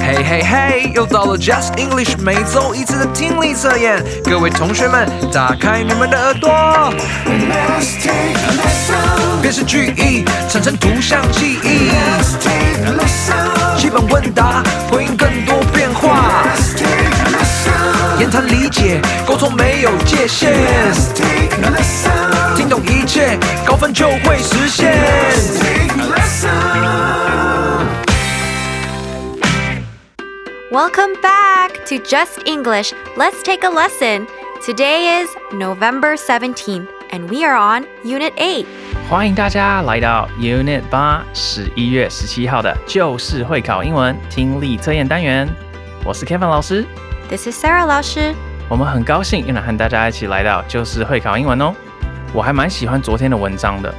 嘿嘿嘿，又到了 Just English 每周一次的听力测验，各位同学们，打开你们的耳朵。Listen, Listen，辨识句意，产生图像记忆。Listen, Listen，基本问答，回应更多变化。Listen, Listen，言谈理解，沟通没有界限。Listen, Listen，听懂一切，高分就会实现。Welcome back to Just English. Let's take a lesson. Today is November 17th, and we are on Unit 8. 欢迎大家来到 Unit 八十一月十七号的就是会考英文听力测验单元。我是 Kevin 老师。This is Sarah 老师。我们很高兴又能和大家一起来到就是会考英文哦。我还蛮喜欢昨天的文章的。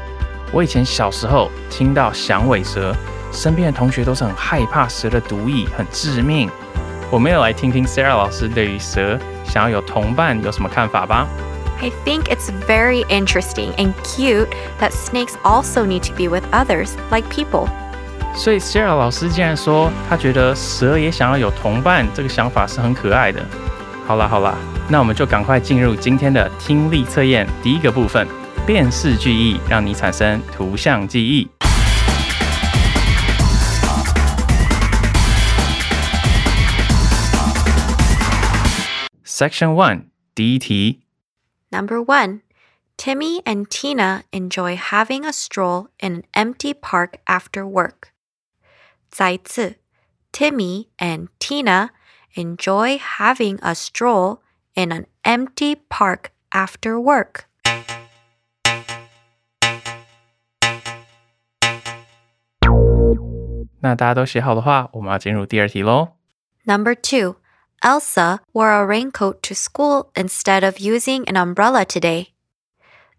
我以前小时候听到响尾蛇，身边的同学都是很害怕蛇的毒液，很致命。我们也来听听 Sarah 老师对于蛇想要有同伴有什么看法吧。I think it's very interesting and cute that snakes also need to be with others, like people. 所以 Sarah 老师竟然说，她觉得蛇也想要有同伴，这个想法是很可爱的。好啦好啦，那我们就赶快进入今天的听力测验第一个部分，辨识句意，让你产生图像记忆。Section One 第一题， Number one, Timmy and Tina enjoy having a stroll in an empty park after work. 再一次, Timmy and Tina enjoy having a stroll in an empty park after work. 那大家都写好的话，我们要进入第二题喽。 Number two, Elsa wore a raincoat to school instead of using an umbrella today.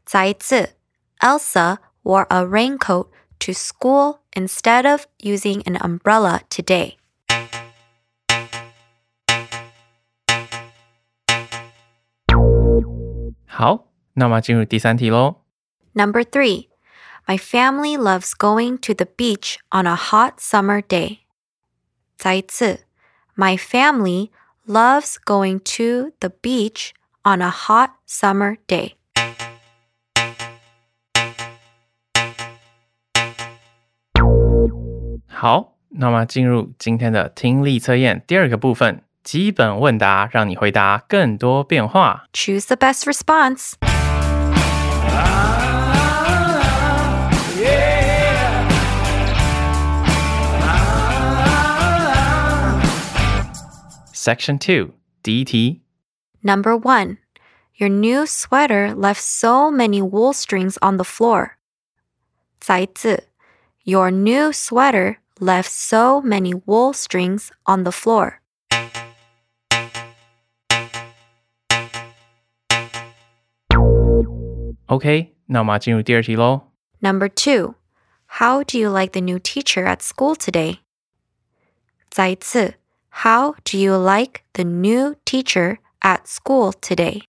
再一次, Elsa wore a raincoat to school instead of using an umbrella today. 好，那我们要进入第三题喽。 Number three, my family loves going to the beach on a hot summer day. 再一次, my family loves going to the beach on a hot summer day. 好，那么进入今天的听力测验第二个部分，基本问答，让你回答更多变化。 Choose the best response. Section Two 第一题， Number one, your new sweater left so many wool strings on the floor. 再一次, your new sweater left so many wool strings on the floor. ，OK，那我们要进入第二题喽。 Number two, how do you like the new teacher at school today? 再一次, how do you like the new teacher at school today?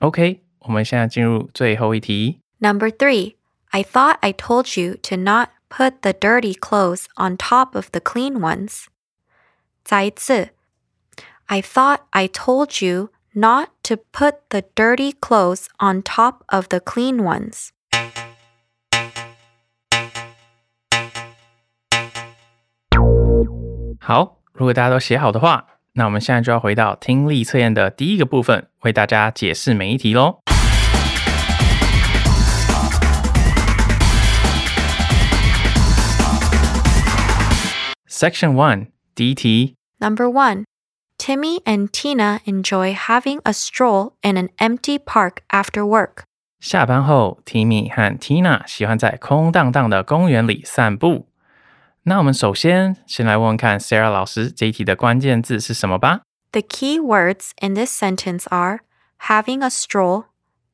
OK，我们现在进入最后一题。 Number three, I thought I told you to not put the dirty clothes on top of the clean ones. 再一次, I thought I told you not to put the dirty clothes on top of the clean ones. 好，如果大家都写好的话，那我们现在就要回到听力测验的第一个部分，为大家解释每一题喽。Section One 第一题， Number one, Timmy and Tina enjoy having a stroll in an empty park after work. 下班后，Timmy 和 Tina 喜欢在空荡荡的公园里散步。 那我们首先先来问问看 Sarah 老师这一题的关键字是什么吧。The key words in this sentence are having a stroll,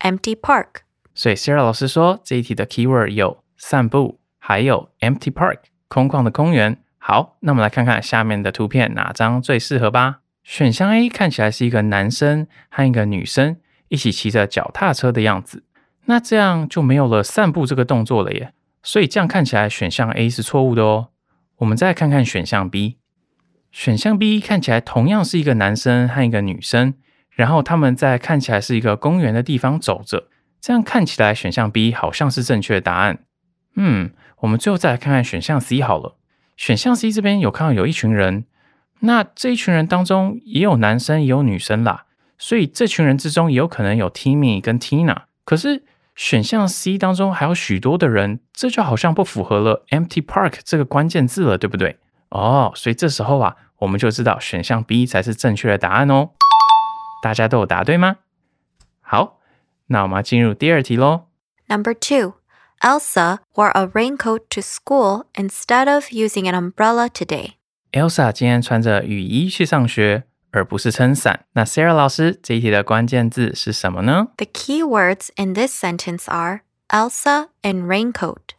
empty park. 所以 Sarah 老师说这一题的 keyword 有散步，还有 empty park 空旷的公园。好，那我们来看看下面的图片哪张最适合吧。选项 A 看起来是一个男生和一个女生一起骑着脚踏车的样子。那这样就没有了散步这个动作了耶。所以这样看起来选项 A 是错误的哦。我们再看看选项 B，选项 B 看起来同样是一个男生和一个女生，然后他们在看起来是一个公园的地方走着。这样看起来选项 B 好像是正确的答案。嗯，我们最后再来看看选项 C 好了。选项 C 这边有看到有一群人，那这一群人当中也有男生也有女生啦，所以这群人之中也有可能有 Timmy 跟 Tina。可是选项 C 当中还有许多的人，这就好像不符合了 empty park 这个关键字了，对不对？哦，所以这时候啊，我们就知道选项 B 才是正确的答案哦。大家都有答对吗？好，那我们要进入第二题喽。Number two. Elsa wore a raincoat to school instead of using an umbrella today. Elsa 今天穿着雨衣去上学，而不是撑伞。那 Sarah 老师这一题的关键字是什么呢？The key words in this sentence are Elsa and raincoat.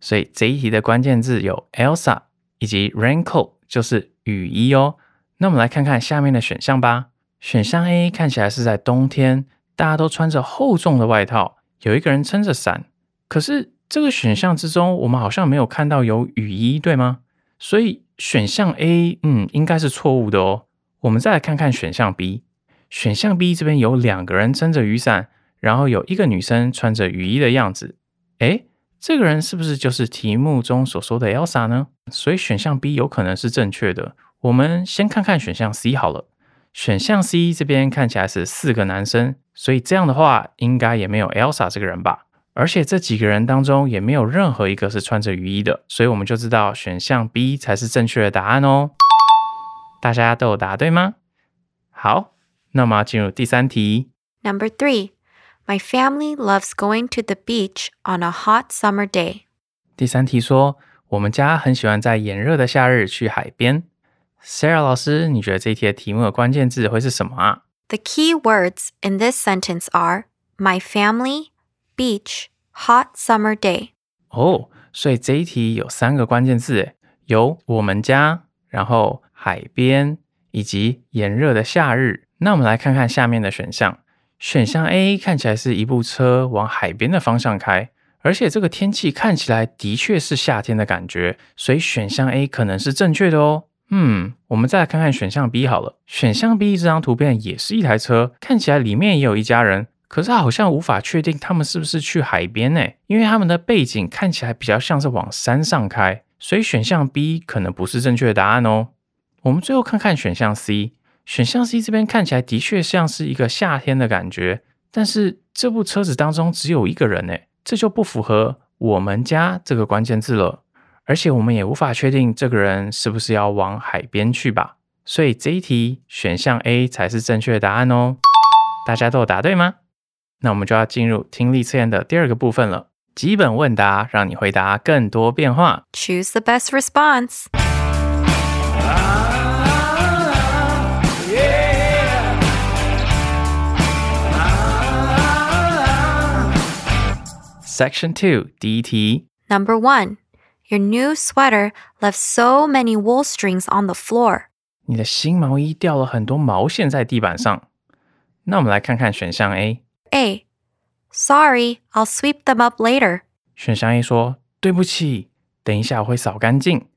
所以这一题的关键字有 Elsa 以及 raincoat，就是雨衣哦。那我们来看看下面的选项吧。选项 A 看起来是在冬天，大家都穿着厚重的外套，有一个人撑着伞。可是这个选项之中，我们好像没有看到有雨衣，对吗？所以选项 A，嗯，应该是错误的哦。我们再来看看选项 B，选项 B 这边有两个人撑着雨伞，然后有一个女生穿着雨衣的样子。诶，这个人是不是就是题目中所说的 Elsa 呢？所以选项 B 有可能是正确的。我们先看看选项 C 好了。选项 C 这边看起来是四个男生，所以这样的话应该也没有 Elsa 这个人吧。而且这几个人当中也没有任何一个是穿着雨衣的，所以我们就知道选项 B 才是正确的答案哦。大家都有答对吗？好，那么进入第三题。Number three, my family loves going to the beach on a hot summer day. 第三题说，我们家很喜欢在炎热的夏日去海边。Sarah 老师，你觉得这一题的题目的关键字会是什么啊？The key words in this sentence are my family beach, hot summer day. 哦，所以这一题有三个关键字，有我们家，然后 海边，以及炎热的夏日。那我们来看看下面的选项。选项 A 看起来是一部车往海边的方向开，而且这个天气看起来的确是夏天的感觉，所以选项 A 可能是正确的哦。嗯，我们再来看看选项 B 好了。选项 B 这张图片也是一台车，看起来里面也有一家人。可是好像无法确定他们是不是去海边呢？因为他们的背景看起来比较像是往山上开，所以选项 B 可能不是正确的答案哦。我们最后看看选项 C，选项 C 这边看起来的确像是一个夏天的感觉，但是这部车子当中只有一个人呢，这就不符合我们家这个关键字了。而且我们也无法确定这个人是不是要往海边去吧。所以这一题选项 A 才是正确的答案哦。大家都有答对吗？那我们就要进入听力测验的第二个部分了。基本问答，让你回答更多变化。Choose the best response. Section Two 第一题。Number one, your new sweater left so many wool strings on the floor. 你的新毛衣掉了很多毛线在地板上。那我们来看看选项 A。A. Sorry, I'll sweep them up later. 选项 A 说：“对不起，等一下我会扫干净。”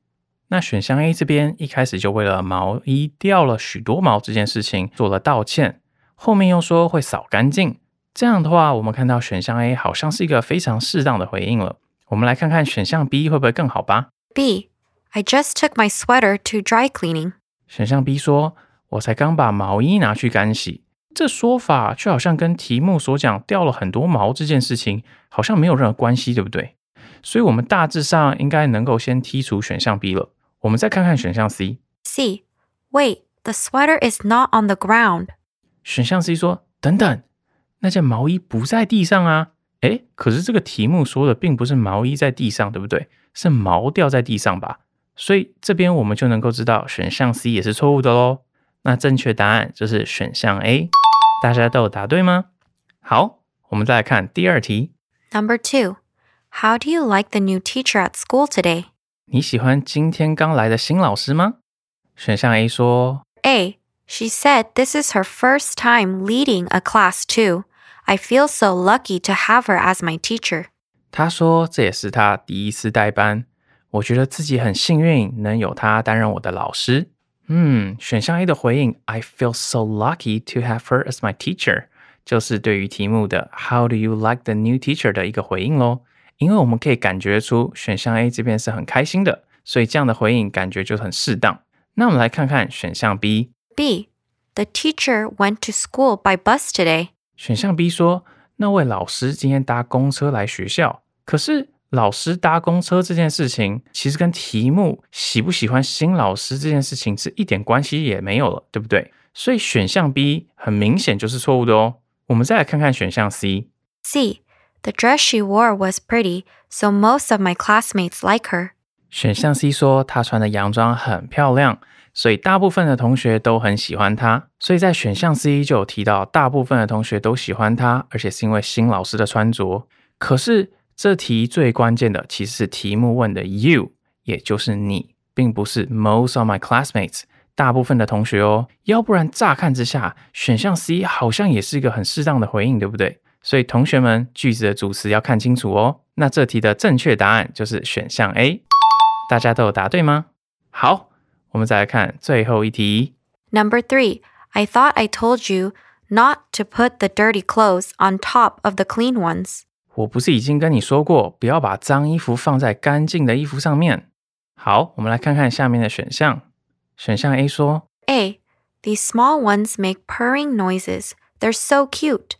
那选项 A 这边一开始就为了毛衣掉了许多毛这件事情做了道歉，后面又说会扫干净。 这样的话，我们看到选项 A 好像是一个非常适当的回应了。我们来看看选项 B 会不会更好吧？B. I just took my sweater to dry cleaning. 选项 B 说：“我才刚把毛衣拿去干洗。”这说法却好像跟题目所讲掉了很多毛这件事情好像没有任何关系，对不对？所以，我们大致上应该能够先剔除选项 B 了。我们再看看选项 C。C. Wait, the sweater is not on the ground. 选项 C 说：“等等， 那件毛衣不在地上啊。”诶，可是这个题目说的并不是毛衣在地上，对不对？是毛掉在地上吧？所以这边我们就能够知道选项 C 也是错误的喽。那正确答案就是选项 A。大家都有答对吗？好，我们再来看第二题。Number two, how do you like the new teacher at school today? 你喜欢今天刚来的新老师吗？选项 A 说 A. She said this is her first time leading a class too. I feel so lucky to have her as my teacher. 他说这也是他第一次代班，我觉得自己很幸运能有他担任我的老师。嗯，选项 A 的回应，I feel so lucky to have her as my teacher，就是对于题目的 How do you like the new teacher 的一个回应喽。因为我们可以感觉出选项 A 这边是很开心的，所以这样的回应感觉就很适当。那我们来看看选项 B。 B. The teacher went to school by bus today. 选项 B 说，那位老师今天搭公车来学校，可是老师搭公车这件事情，其实跟题目喜不喜欢新老师这件事情是一点关系也没有了，对不对？所以选项 B 很明显就是错误的哦。我们再来看看选项 C。C. The dress she wore was pretty, so most of my classmates like her. 选项 C 说她穿的洋装很漂亮，所以大部分的同学都很喜欢他。所以在选项 C 就有提到，大部分的同学都喜欢他，而且是因为新老师的穿着。可是这题最关键的其实是题目问的 you，也就是你，并不是 most of my classmates，大部分的同学哦。要不然乍看之下，选项 C 好像也是一个很适当的回应，对不对？所以同学们句子的主词要看清楚哦。那这题的正确答案就是选项 A。大家都有答对吗？好，我们再来看最后一题。 Number 3. I thought I told you not to put the dirty clothes on top of the clean ones. 我不是已经跟你说过，不要把脏衣服放在干净的衣服上面？好，我们来看看下面的选项。选项 A 说， A. These small ones make purring noises. They're so cute.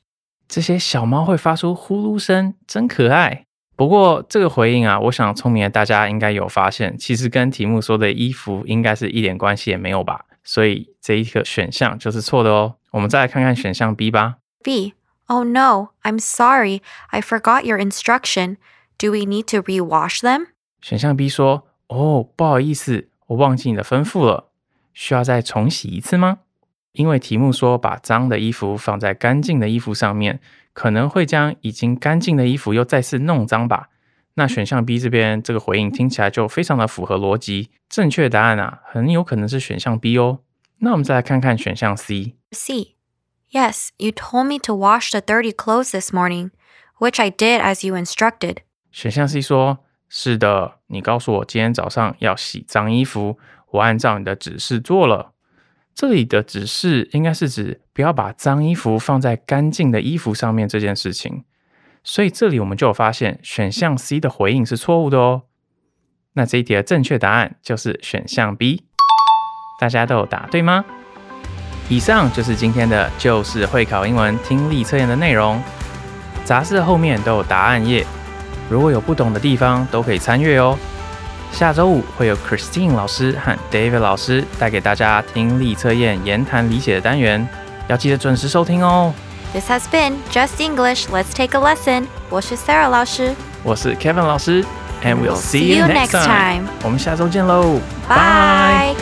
这些小猫会发出呼噜声，真可爱。 不过这个回应啊，我想聪明的大家应该有发现，其实跟题目说的衣服应该是一点关系也没有吧？所以这一个选项就是错的哦。我们再来看看选项 B 吧。B. Oh no, I'm sorry. I forgot your instruction. Do we need to rewash them? 选项 B 说：“哦，不好意思，我忘记你的吩咐了，需要再重洗一次吗？”因为题目说把脏的衣服放在干净的衣服上面，可能会将已经干净的衣服又再次弄脏吧。那选项 B 这边这个回应听起来就非常的符合逻辑，正确答案啊，很有可能是选项 B 哦。那我们再来看看选项 C。C. Yes, you told me to wash the dirty clothes this morning, which I did as you instructed. 选项 C 说：“是的，你告诉我今天早上要洗脏衣服，我按照你的指示做了。”这里的指示应该是指不要把脏衣服放在干净的衣服上面这件事情。所以这里我们就有发现，选项 C 的回应是错误的哦。那这一题的正确答案就是选项 B。大家都有答对吗？以上就是今天的就是会考英文听力测验的内容。杂志的后面都有答案页，如果有不懂的地方都可以参阅哦。下周五会有 Christine 老师和 David 老师带给大家听力测验言谈理解的单元，要记得准时收听哦。 This has been Just English. Let's take a lesson. 我是 Sarah 老师。我是 Kevin 老师，and we'll We'll see see you you next next time time. 我们下周见喽， Bye.